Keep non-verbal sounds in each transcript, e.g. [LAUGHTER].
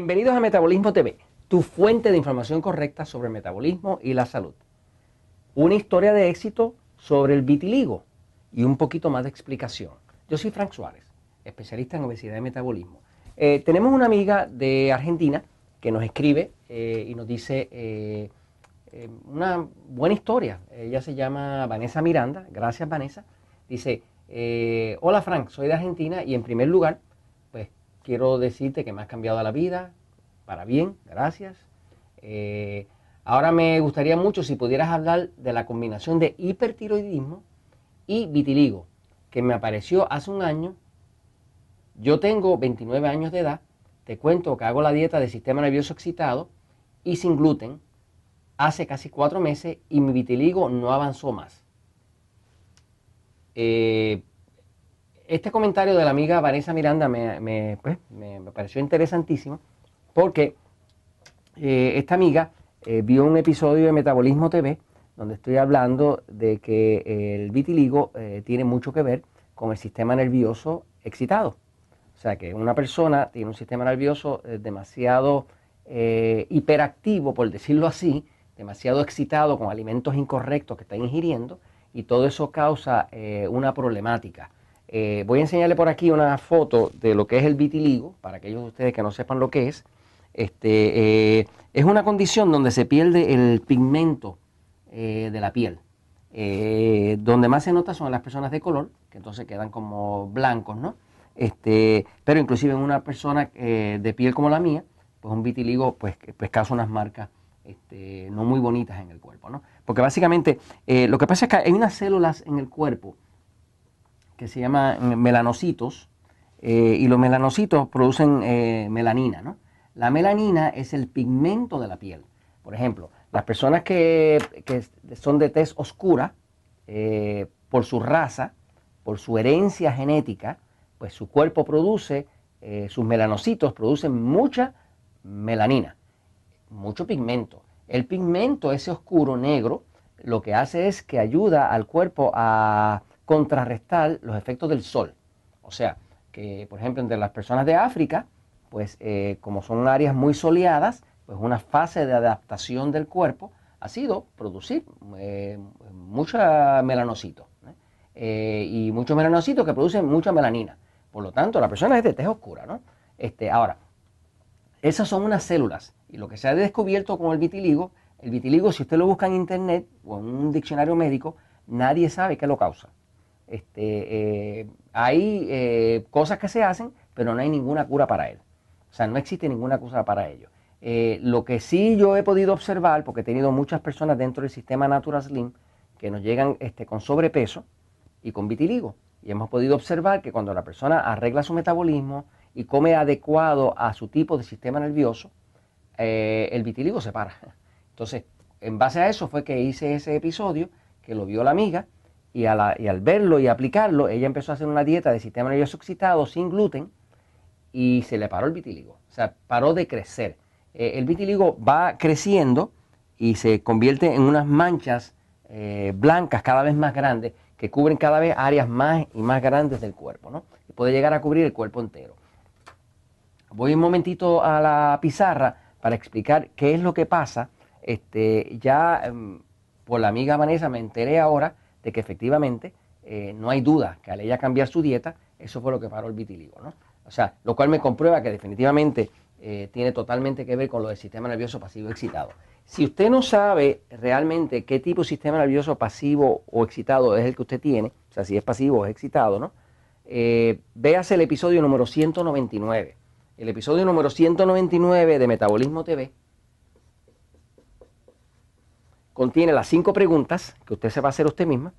Bienvenidos a Metabolismo TV, tu fuente de información correcta sobre el metabolismo y la salud. Una historia de éxito sobre el vitiligo y un poquito más de explicación. Yo soy Frank Suárez, especialista en obesidad y metabolismo. Eh, tenemos una amiga de Argentina que nos escribe eh, y nos dice eh, una buena historia. Ella se llama Vanessa Miranda. Gracias, Vanessa. Dice, hola Frank, soy de Argentina y en primer lugar quiero decirte que me has cambiado la vida para bien, gracias. Eh, ahora me gustaría mucho si pudieras hablar de la combinación de hipertiroidismo y vitiligo, que me apareció hace un año. Yo tengo 29 años de edad, te cuento que hago la dieta de sistema nervioso excitado y sin gluten hace casi cuatro meses y mi vitiligo no avanzó más. Eh, este comentario de la amiga Vanessa Miranda me, pues, pareció interesantísimo porque eh, esta amiga eh, vio un episodio de Metabolismo TV donde estoy hablando de que el vitiligo eh, tiene mucho que ver con el sistema nervioso excitado. O sea que una persona tiene un sistema nervioso demasiado hiperactivo, por decirlo así, demasiado excitado con alimentos incorrectos que está ingiriendo y todo eso causa una problemática. Eh, voy a enseñarle por aquí una foto de lo que es el vitiligo, para aquellos de ustedes que no sepan lo que es. Este, eh, es una condición donde se pierde el pigmento eh, de la piel. donde más se nota son las personas de color, que entonces quedan como blancos, ¿no? Este, pero inclusive en una persona de piel como la mía, pues un vitiligo pues, pues causa unas marcas este, no muy bonitas en el cuerpo, ¿no? Porque básicamente lo que pasa es que hay unas células en el cuerpo que se llaman melanocitos, eh, y los melanocitos producen eh, melanina. ¿no? La melanina es el pigmento de la piel. Por ejemplo, las personas que, son de tez oscura, eh, por su raza, por su herencia genética, pues su cuerpo produce, sus melanocitos producen mucha melanina, mucho pigmento. El pigmento, ese oscuro negro, lo que hace es que ayuda al cuerpo a contrarrestar los efectos del sol. O sea, que por ejemplo entre las personas de África, pues eh, como son áreas muy soleadas, pues una fase de adaptación del cuerpo ha sido producir eh, mucha melanocito ¿eh? y muchos melanocitos que producen mucha melanina. Por lo tanto, la persona es de tez oscura. ¿no? Este, ahora, esas son unas células y lo que se ha descubierto con el vitiligo, el vitiligo si usted lo busca en internet o en un diccionario médico, nadie sabe qué lo causa. Este, eh, hay eh, cosas que se hacen, pero no hay ninguna cura para él. O sea, no existe ninguna cura para ello. Eh, lo que sí yo he podido observar, porque he tenido muchas personas dentro del sistema Natural Slim que nos llegan este, con sobrepeso y con vitiligo. Y hemos podido observar que cuando la persona arregla su metabolismo y come adecuado a su tipo de sistema nervioso, el vitiligo se para. [LAUGHS] Entonces, en base a eso fue que hice ese episodio, que lo vio la amiga, y, al verlo y aplicarlo, ella empezó a hacer una dieta de sistema nervioso excitado sin gluten y se le paró el vitiligo. O sea, paró de crecer. Eh, el vitiligo va creciendo y se convierte en unas manchas eh, blancas cada vez más grandes que cubren cada vez áreas más y más grandes del cuerpo, ¿no? Y puede llegar a cubrir el cuerpo entero. Voy un momentito a la pizarra para explicar qué es lo que pasa. Este, ya em, por la amiga Vanessa me enteré ahora de que efectivamente eh, no hay duda que al ella cambiar su dieta, eso fue lo que paró el vitiligo. ¿no? O sea, lo cual me comprueba que definitivamente eh, tiene totalmente que ver con lo del sistema nervioso pasivo excitado. Si usted no sabe realmente qué tipo de sistema nervioso pasivo o excitado es el que usted tiene, o sea, si es pasivo o es excitado, ¿no? Eh, véase el episodio número 199. El episodio número 199 de Metabolismo TV contiene las cinco preguntas que usted se va a hacer usted misma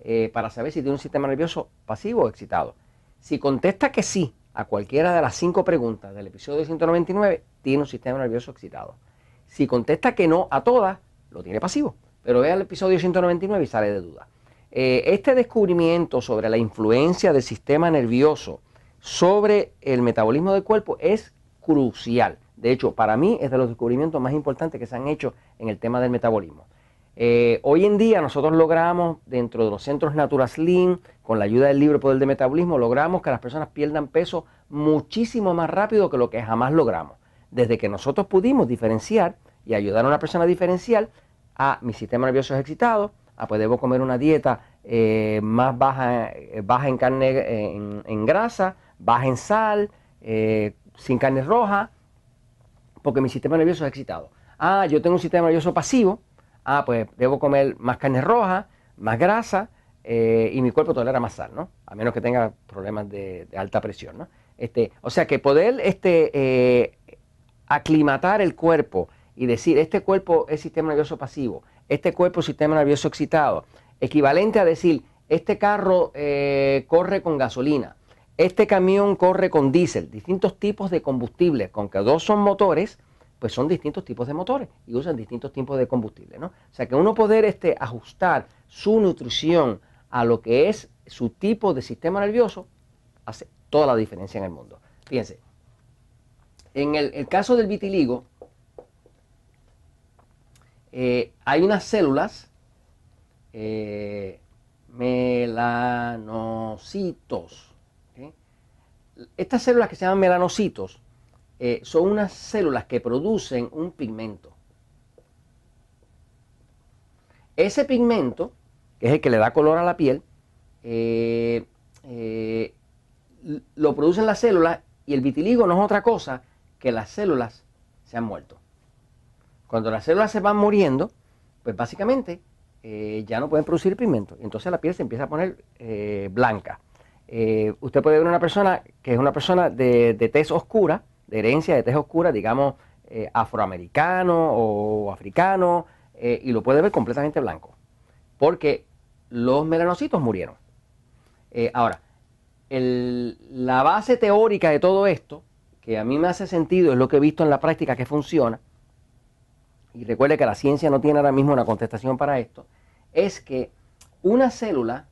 eh, para saber si tiene un sistema nervioso pasivo o excitado. Si contesta que sí a cualquiera de las cinco preguntas del episodio 199, tiene un sistema nervioso excitado. Si contesta que no a todas, lo tiene pasivo. Pero vea el episodio 199 y sale de duda. Eh, este descubrimiento sobre la influencia del sistema nervioso sobre el metabolismo del cuerpo es crucial. De hecho, para mí es de los descubrimientos más importantes que se han hecho en el tema del metabolismo. Eh, hoy en día nosotros logramos, dentro de los centros Natura Slim, con la ayuda del libro Poder de Metabolismo, logramos que las personas pierdan peso muchísimo más rápido que lo que jamás logramos. desde que nosotros pudimos diferenciar y ayudar a una persona a diferenciar, a mi sistema nervioso es excitado, a pues debo comer una dieta eh, más baja, eh, baja en carne, en, grasa, baja en sal, sin carne roja, porque mi sistema nervioso es excitado. Ah, yo tengo un sistema nervioso pasivo, ah, pues debo comer más carne roja, más grasa, y mi cuerpo tolera más sal, ¿no? A menos que tenga problemas de, alta presión, ¿no? Este, o sea que poder este, aclimatar el cuerpo y decir, este cuerpo es sistema nervioso pasivo, este cuerpo sistema nervioso excitado, equivalente a decir, este carro eh, corre con gasolina, este camión corre con diésel, distintos tipos de combustible, con que dos son motores, pues son distintos tipos de motores y usan distintos tipos de combustible, ¿no? O sea que uno poder este, ajustar su nutrición a lo que es su tipo de sistema nervioso, hace toda la diferencia en el mundo. Fíjense, en el caso del vitiligo, eh, hay unas células, eh, melanocitos. Estas células que se llaman melanocitos eh, son unas células que producen un pigmento. Ese pigmento, que es el que le da color a la piel, lo producen las células y el vitiligo no es otra cosa que las células se han muerto. Cuando las células se van muriendo, pues básicamente eh, ya no pueden producir pigmento. Entonces la piel se empieza a poner eh, blanca. Eh, usted puede ver una persona que es una persona de, de tez oscura, de herencia de tez oscura, digamos afroamericano o africano, y lo puede ver completamente blanco. Porque los melanocitos murieron. ahora, la base teórica de todo esto, que a mí me hace sentido, es lo que he visto en la práctica que funciona, y recuerde que la ciencia no tiene ahora mismo una contestación para esto, es que una célula,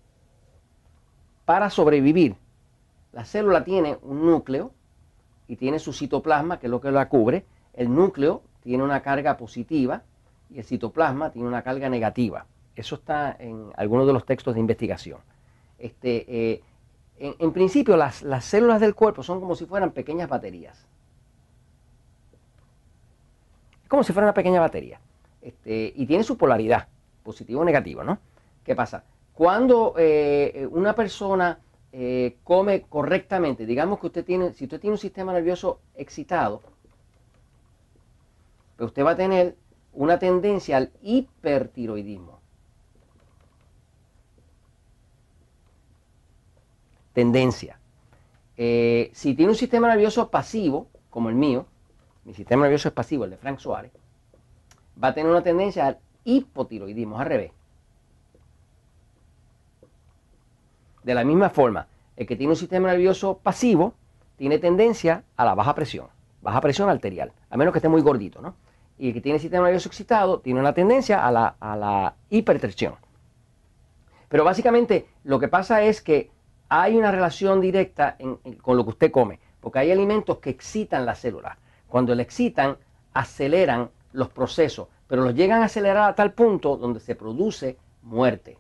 para sobrevivir, la célula tiene un núcleo y tiene su citoplasma, que es lo que la cubre. El núcleo tiene una carga positiva y el citoplasma tiene una carga negativa. Eso está en algunos de los textos de investigación. Este, eh, en, principio, las células del cuerpo son como si fueran pequeñas baterías como si fuera una pequeña batería. Este, y tiene su polaridad, positivo o negativo, ¿no? ¿Qué pasa? Cuando eh, una persona eh, come correctamente, digamos que usted tiene, si usted tiene un sistema nervioso excitado, pues usted va a tener una tendencia al hipertiroidismo. Tendencia. Eh, si tiene un sistema nervioso pasivo, como el mío, mi sistema nervioso es pasivo, el de Frank Suárez, va a tener una tendencia al hipotiroidismo, al revés. De la misma forma, el que tiene un sistema nervioso pasivo tiene tendencia a la baja presión, baja presión arterial, a menos que esté muy gordito, ¿no? Y el que tiene sistema nervioso excitado tiene una tendencia a la, hipertensión. Pero básicamente lo que pasa es que hay una relación directa con lo que usted come, porque hay alimentos que excitan las células. Cuando le excitan, aceleran los procesos, pero los llegan a acelerar a tal punto donde se produce muerte.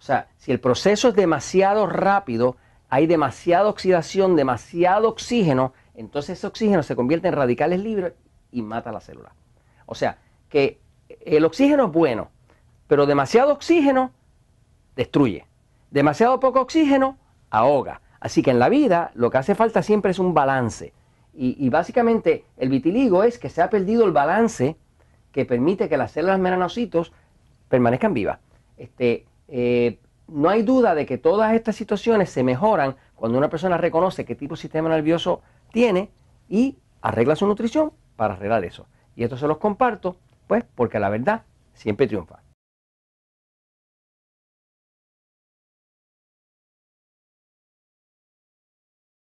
O sea, si el proceso es demasiado rápido, hay demasiada oxidación, demasiado oxígeno, entonces ese oxígeno se convierte en radicales libres y mata la célula. O sea, que el oxígeno es bueno, pero demasiado oxígeno destruye. Demasiado poco oxígeno ahoga. Así que en la vida lo que hace falta siempre es un balance. Y, básicamente el vitiligo es que se ha perdido el balance que permite que las células melanocitos permanezcan vivas. Este, eh, no hay duda de que todas estas situaciones se mejoran cuando una persona reconoce qué tipo de sistema nervioso tiene y arregla su nutrición para arreglar eso. Y esto se los comparto, pues, porque la verdad siempre triunfa.